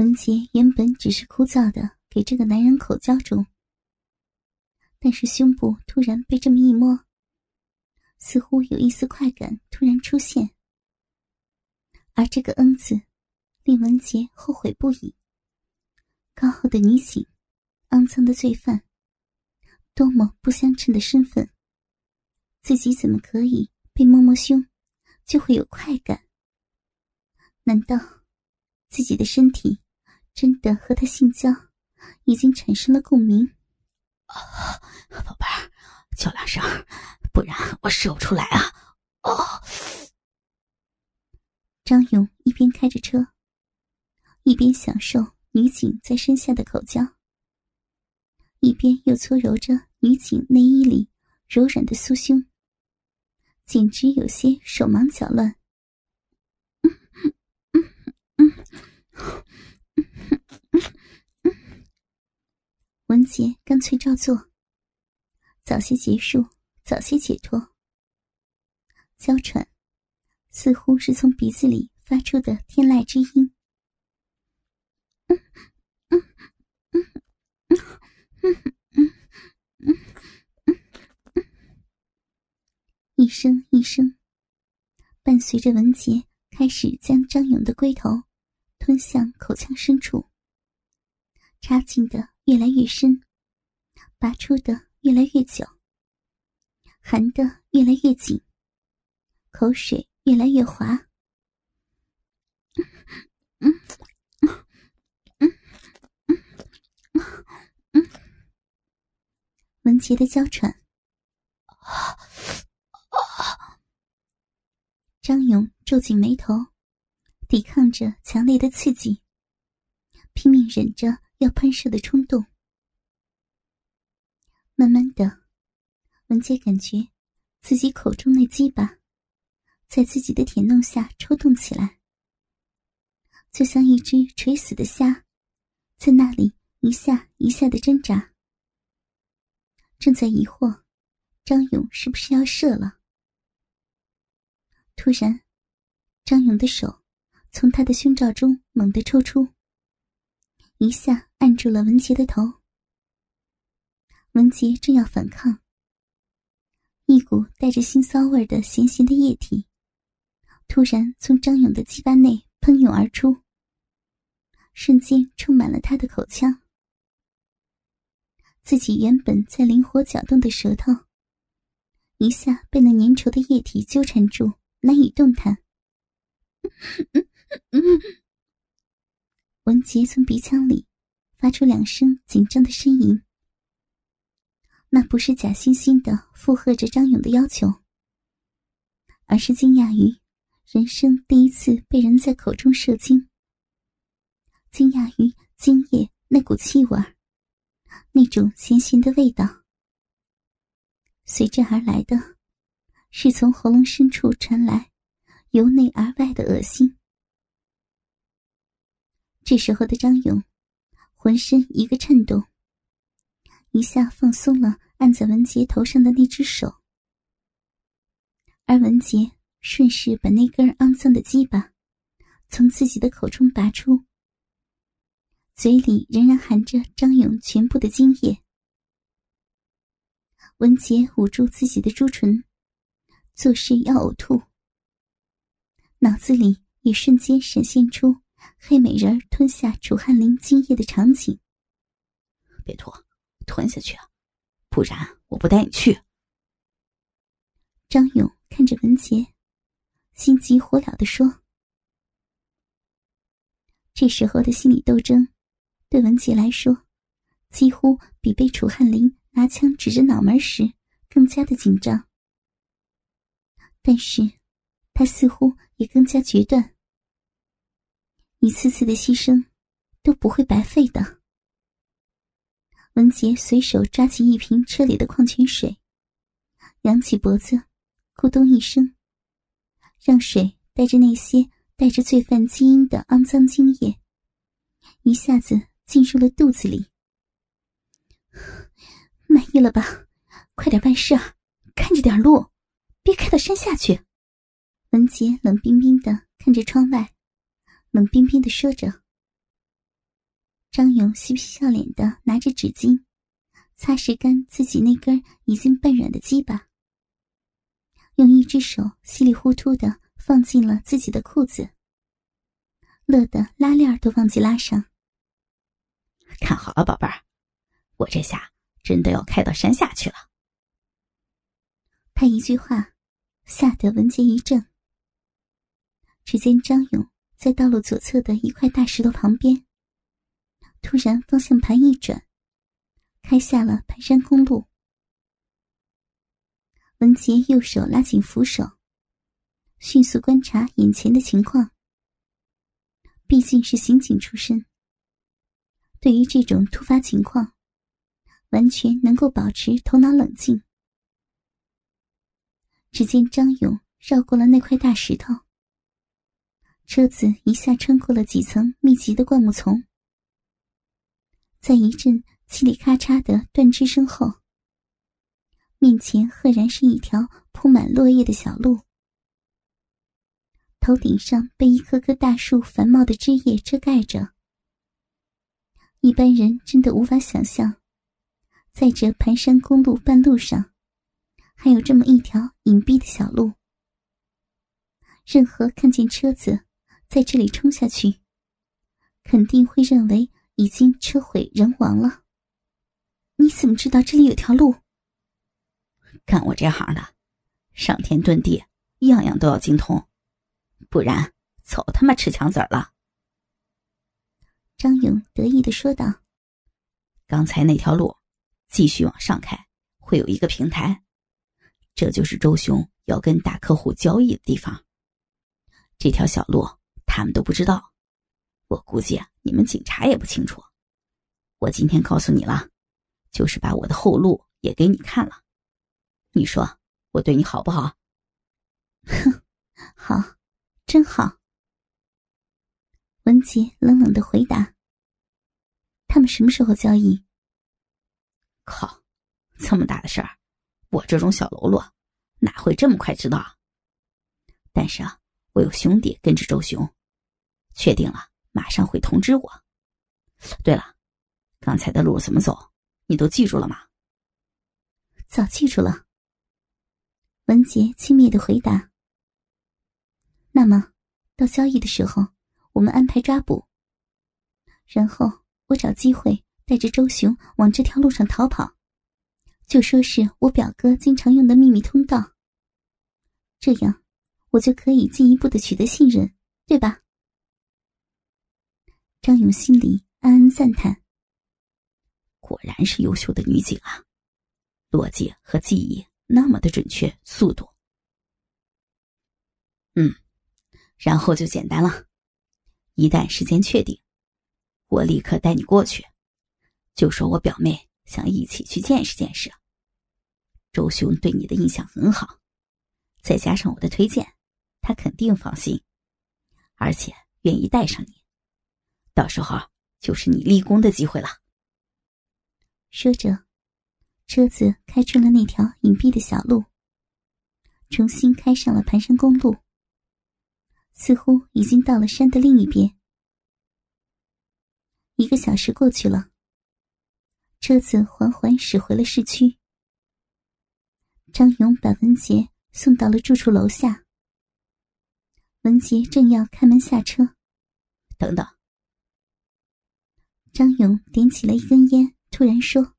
文杰原本只是枯燥的给这个男人口交中，但是胸部突然被这么一摸，似乎有一丝快感突然出现，而这个“恩”字令文杰后悔不已。高傲的女警，肮脏的罪犯，多么不相称的身份，自己怎么可以被摸摸胸就会有快感？难道自己的身体？真的和他性交，已经产生了共鸣。宝贝儿，叫两声，不然我射不出来啊！哦。张勇一边开着车，一边享受女警在身下的口交，一边又搓揉着女警内衣里柔软的酥胸，简直有些手忙脚乱。文杰干脆照做，早些结束，早些解脱。娇喘，似乎是从鼻子里发出的天籁之音。嗯嗯嗯嗯嗯嗯嗯嗯一声一声，伴随着文杰开始将张勇的龟头吞向口腔深处，插进的。越来越深，拔出的越来越久，含的越来越紧，口水越来越滑。文杰的娇喘，张勇皱紧眉头，抵抗着强烈的刺激，拼命忍着。要喷射的冲动，慢慢的，文杰感觉自己口中那鸡巴在自己的舔弄下抽动起来，就像一只垂死的虾，在那里一下一下的挣扎。正在疑惑张勇是不是要射了，突然，张勇的手从他的胸罩中猛地抽出。一下按住了文杰的头，文杰正要反抗，一股带着腥骚味的咸咸的液体，突然从张勇的鸡巴内喷涌而出，瞬间充满了他的口腔。自己原本在灵活搅动的舌头，一下被那粘稠的液体纠缠住，难以动弹。文杰从鼻腔里发出两声紧张的呻吟，那不是假惺惺的附和着张勇的要求，而是惊讶于人生第一次被人在口中射精，惊讶于精液那股气味那种咸咸的味道。随之而来的，是从喉咙深处传来由内而外的恶心。这时候的张勇，浑身一个颤动，一下放松了按在文杰头上的那只手，而文杰顺势把那根肮脏的鸡巴从自己的口中拔出，嘴里仍然含着张勇全部的精液。文杰捂住自己的朱唇，作势要呕吐，脑子里也瞬间闪现出。黑美人吞下楚汉林精液的场景。别吐，吞下去啊，不然我不带你去。张勇看着文杰，心急火燎的说：“这时候的心理斗争，对文杰来说，几乎比被楚汉林拿枪指着脑门时更加的紧张。但是，他似乎也更加决断。”一次次的牺牲，都不会白费的。文杰随手抓起一瓶车里的矿泉水，扬起脖子，咕咚一声，让水带着那些带着罪犯基因的肮脏精液，一下子进入了肚子里。满意了吧？快点办事，看着点路，别开到山下去。文杰冷冰冰的看着窗外，冷冰冰的说着。张勇嬉皮笑脸的拿着纸巾，擦拭干自己那根已经半软的鸡巴，用一只手稀里糊涂的放进了自己的裤子，乐得拉链都忘记拉上。看好了，宝贝儿，我这下真的要开到山下去了。他一句话，吓得文杰一怔。只见张勇在道路左侧的一块大石头旁边。突然，方向盘一转，开下了盘山公路。文杰右手拉紧扶手，迅速观察眼前的情况。毕竟是刑警出身，对于这种突发情况，完全能够保持头脑冷静。只见张勇绕过了那块大石头，车子一下穿过了几层密集的灌木丛。在一阵嘁里咔嚓的断枝声后，面前赫然是一条铺满落叶的小路。头顶上被一棵棵大树繁茂的枝叶遮盖着，一般人真的无法想象，在这盘山公路半路上，还有这么一条隐蔽的小路。任何看见车子在这里冲下去，肯定会认为。已经车毁人亡了。你怎么知道这里有条路？干我这行的，上天遁地，样样都要精通，不然早他妈吃枪子了。张勇得意的说道：“刚才那条路，继续往上开，会有一个平台，这就是周雄要跟大客户交易的地方。这条小路他们都不知道。”我估计，你们警察也不清楚。我今天告诉你了，就是把我的后路也给你看了。你说我对你好不好？哼，好，真好。文杰冷冷的回答：“他们什么时候交易？”靠，这么大的事儿，我这种小喽啰哪会这么快知道？但是啊，我有兄弟跟着周雄，确定了。马上会通知我。对了，刚才的路怎么走？你都记住了吗？早记住了。文杰轻蔑的回答。那么，到交易的时候，我们安排抓捕，然后我找机会带着周雄往这条路上逃跑，就说是我表哥经常用的秘密通道。这样，我就可以进一步的取得信任，对吧？张勇心里暗暗赞叹：“果然是优秀的女警啊，逻辑和记忆那么的准确，速度……嗯，然后就简单了。一旦时间确定，我立刻带你过去，就说我表妹想一起去见识见识。周兄对你的印象很好，再加上我的推荐，他肯定放心，而且愿意带上你。”到时候就是你立功的机会了。说着，车子开出了那条隐蔽的小路，重新开上了盘山公路。似乎已经到了山的另一边。一个小时过去了，车子缓缓驶回了市区。张勇把文杰送到了住处楼下。文杰正要开门下车，等等。张勇点起了一根烟，突然说：“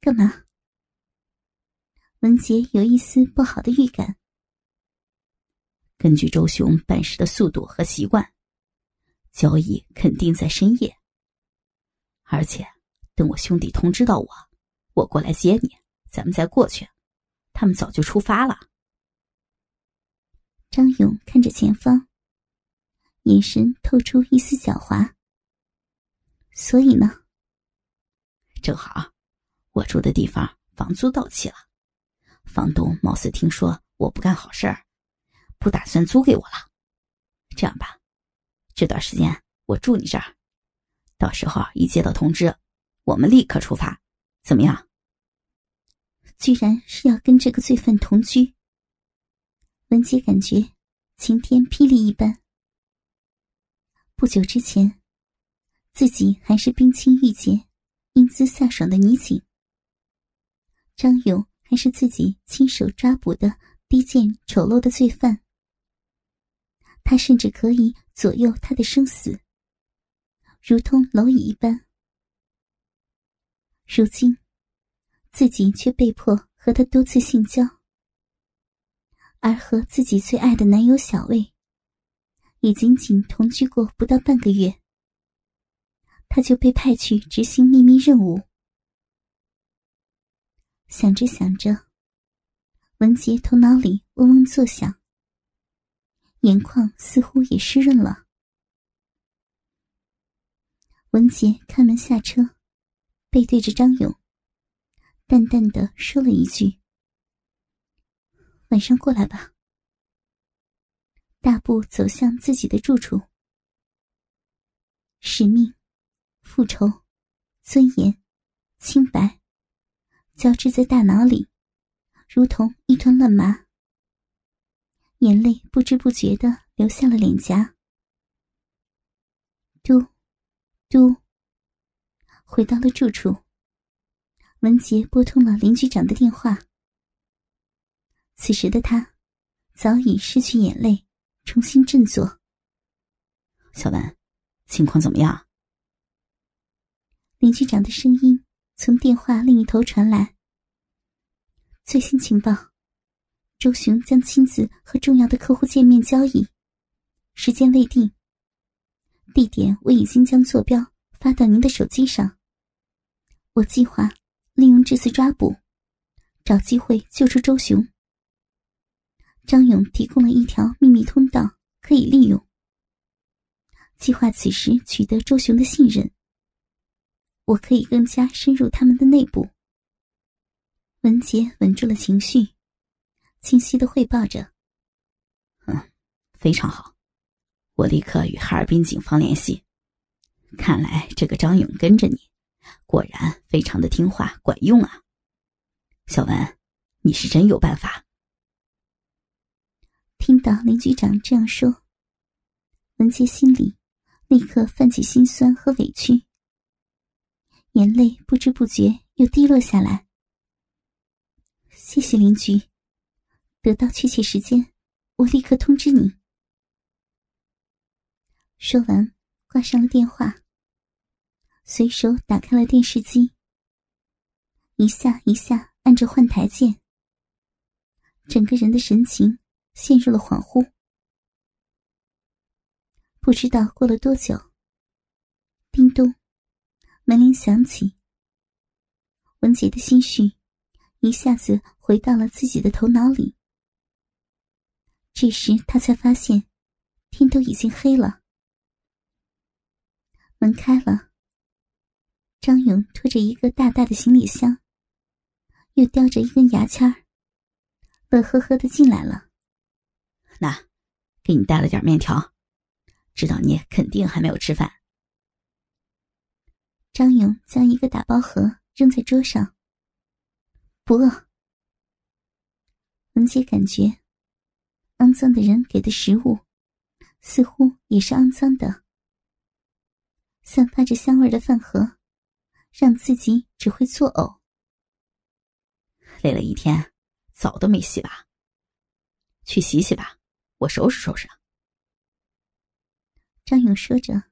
干嘛？”文杰有一丝不好的预感。根据周雄办事的速度和习惯，交易肯定在深夜。而且，等我兄弟通知到我，我过来接你，咱们再过去，他们早就出发了。张勇看着前方，眼神透出一丝狡猾。所以呢？正好，我住的地方房租到期了，房东貌似听说我不干好事儿，不打算租给我了。这样吧，这段时间我住你这儿，到时候一接到通知，我们立刻出发，怎么样？居然是要跟这个罪犯同居，文杰感觉晴天霹雳一般。不久之前，自己还是冰清玉洁、英姿飒爽的女警，张勇还是自己亲手抓捕的低贱丑陋的罪犯。他甚至可以左右他的生死，如同蝼蚁一般。如今。自己却被迫和他多次性交，而和自己最爱的男友小魏，也仅仅同居过不到半个月，他就被派去执行秘密任务。想着想着，文杰头脑里嗡嗡作响，眼眶似乎也湿润了。文杰开门下车，背对着张勇。淡淡的说了一句：“晚上过来吧。”大步走向自己的住处。使命、复仇、尊严、清白，交织在大脑里，如同一团乱麻。眼泪不知不觉的流下了脸颊。嘟，嘟，回到了住处。文杰拨通了林局长的电话。此时的他早已失去眼泪，重新振作。小文，情况怎么样？林局长的声音从电话另一头传来。最新情报：周雄将亲自和重要的客户见面交易，时间未定，地点我已经将坐标发到您的手机上。我计划。利用这次抓捕，找机会救出周雄。张勇提供了一条秘密通道，可以利用。计划此时取得周雄的信任，我可以更加深入他们的内部。文杰稳住了情绪，清晰的汇报着：“嗯，非常好，我立刻与哈尔滨警方联系。看来这个张勇跟着你。”果然非常的听话，管用啊！小文，你是真有办法。听到林局长这样说，文杰心里立刻泛起心酸和委屈，眼泪不知不觉又滴落下来。谢谢林局，得到确切时间，我立刻通知你。说完，挂上了电话。随手打开了电视机，一下一下按着换台键，整个人的神情陷入了恍惚。不知道过了多久，叮咚，门铃响起。文杰的心绪一下子回到了自己的头脑里。这时他才发现，天都已经黑了。门开了。张勇拖着一个大大的行李箱，又叼着一根牙签乐呵呵的进来了。那，给你带了点面条，知道你肯定还没有吃饭。张勇将一个打包盒扔在桌上。不饿。文杰感觉，肮脏的人给的食物，似乎也是肮脏的。散发着香味的饭盒。让自己只会作呕。累了一天，澡都没洗吧？去洗洗吧，我收拾收拾。张勇说着，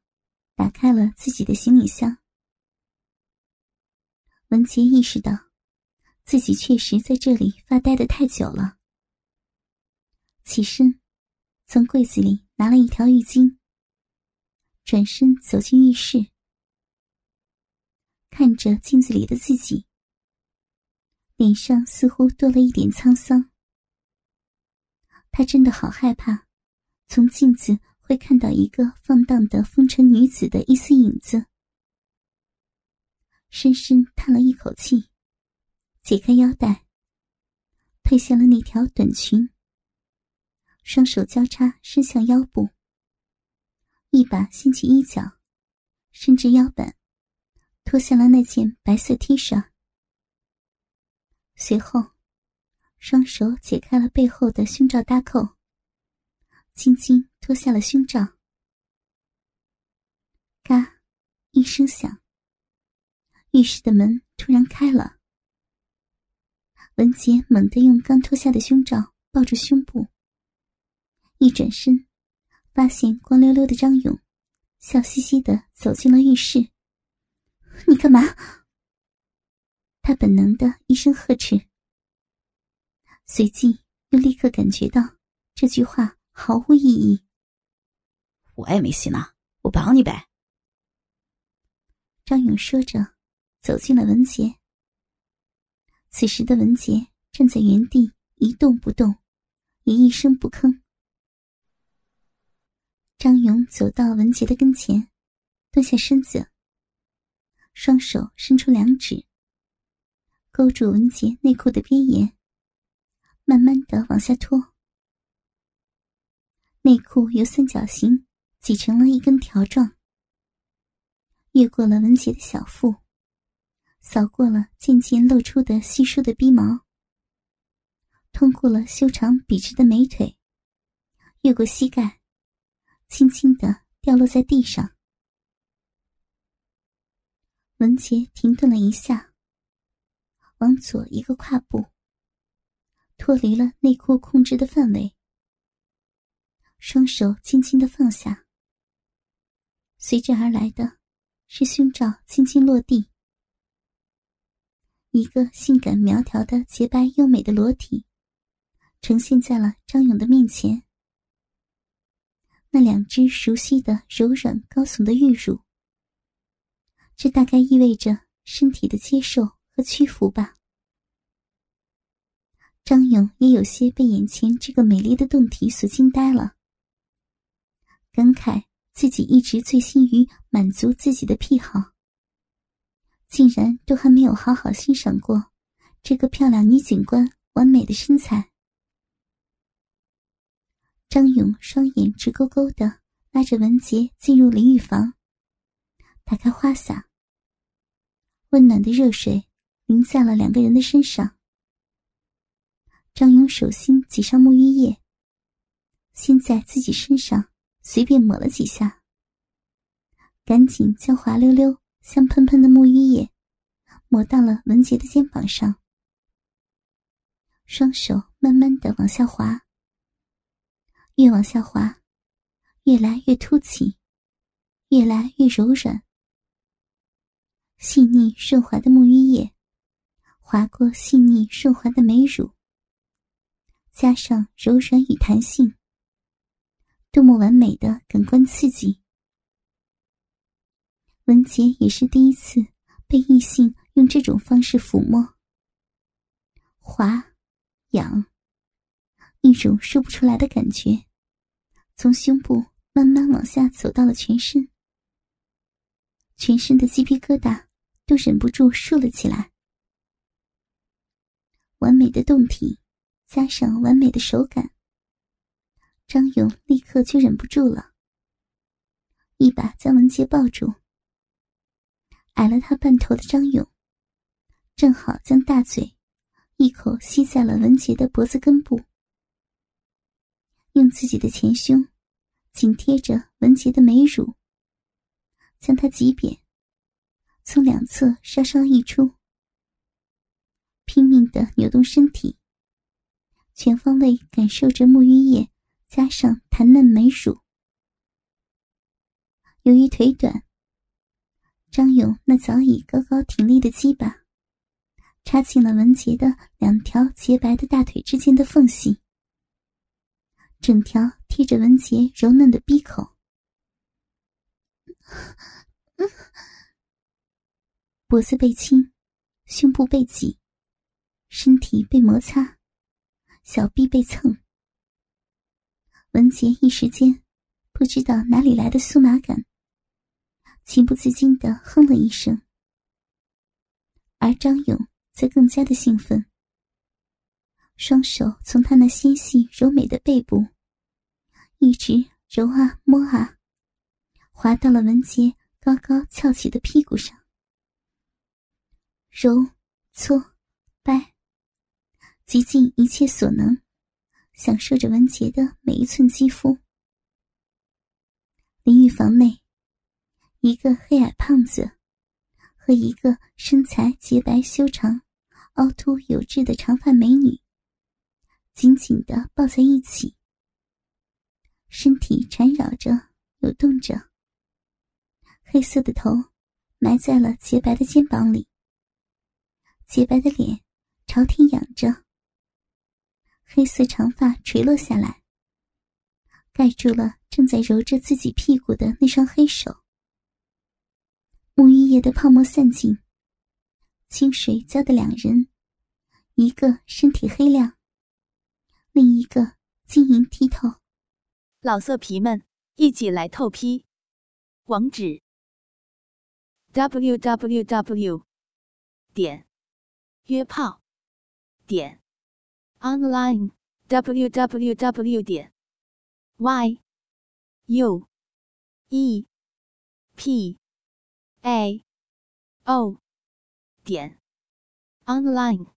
打开了自己的行李箱。文杰意识到，自己确实在这里发呆的太久了。起身，从柜子里拿了一条浴巾，转身走进浴室。看着镜子里的自己，脸上似乎多了一点沧桑。他真的好害怕，从镜子会看到一个放荡的风尘女子的一丝影子。深深叹了一口气，解开腰带，褪下了那条短裙，双手交叉伸向腰部，一把掀起衣角，伸至腰板，脱下了那件白色 T 恤。随后，双手解开了背后的胸罩搭扣，轻轻脱下了胸罩。嘎，一声响。浴室的门突然开了，文杰猛地用刚脱下的胸罩抱住胸部，一转身，发现光溜溜的张勇，笑嘻嘻的走进了浴室。“你干嘛？”他本能的一声呵斥，随即又立刻感觉到这句话毫无意义。“我也没洗呢，我帮你呗。”张勇说着。走进了文杰。此时的文杰站在原地一动不动，也一声不吭。张勇走到文杰的跟前，蹲下身子，双手伸出两指，勾住文杰内裤的边沿，慢慢的往下拖。内裤由三角形挤成了一根条状，越过了文杰的小腹。扫过了渐渐露出的稀疏的逼毛，通过了修长笔直的美腿，越过膝盖，轻轻的掉落在地上。文杰停顿了一下，往左一个跨步，脱离了内裤控制的范围，双手轻轻的放下，随之而来的是胸罩轻轻落地。一个性感苗条的洁白优美的裸体，呈现在了张勇的面前。那两只熟悉的柔软高耸的玉乳，这大概意味着身体的接受和屈服吧。张勇也有些被眼前这个美丽的胴体所惊呆了，感慨自己一直醉心于满足自己的癖好。竟然都还没有好好欣赏过这个漂亮女警官完美的身材。张勇双眼直勾勾的拉着文杰进入淋浴房，打开花洒，温暖的热水淋在了两个人的身上。张勇手心挤上沐浴液，先在自己身上随便抹了几下，赶紧将滑溜溜。香喷喷的沐浴液抹到了文杰的肩膀上，双手慢慢的往下滑，越往下滑，越来越凸起，越来越柔软。细腻顺滑的沐浴液划过细腻顺滑的美乳，加上柔软与弹性，多么完美的感官刺激！文杰也是第一次被异性用这种方式抚摸、滑、痒，一种说不出来的感觉，从胸部慢慢往下走到了全身，全身的鸡皮疙瘩都忍不住竖了起来。完美的动体，加上完美的手感，张勇立刻就忍不住了，一把将文杰抱住。矮了他半头的张勇，正好将大嘴一口吸在了文杰的脖子根部，用自己的前胸紧贴着文杰的美乳，将他挤扁，从两侧稍稍溢出，拼命的扭动身体，全方位感受着沐浴液加上弹嫩美乳。由于腿短。张勇那早已高高挺立的鸡巴，插进了文杰的两条洁白的大腿之间的缝隙，整条贴着文杰柔嫩的鼻口。脖子被亲，胸部被挤，身体被摩擦，小臂被蹭。文杰一时间不知道哪里来的酥麻感。情不自禁的哼了一声，而张勇则更加的兴奋，双手从他那纤细柔美的背部一直揉啊摸啊，滑到了文杰高高翘起的屁股上，揉、搓、掰，极尽一切所能，享受着文杰的每一寸肌肤。淋浴房内，一个黑矮胖子。和一个身材洁白修长、凹凸有致的长发美女紧紧的抱在一起，身体缠绕着、扭动着，黑色的头埋在了洁白的肩膀里，洁白的脸朝天仰着，黑色长发垂落下来，盖住了正在揉着自己屁股的那双黑手。沐浴液的泡沫散尽，清水浇的两人，一个身体黑亮，另一个晶莹剔透。老色皮们，一起来透批！网址：w w w 点约炮点 online w w w 点 y u e p a. O. 点。Online。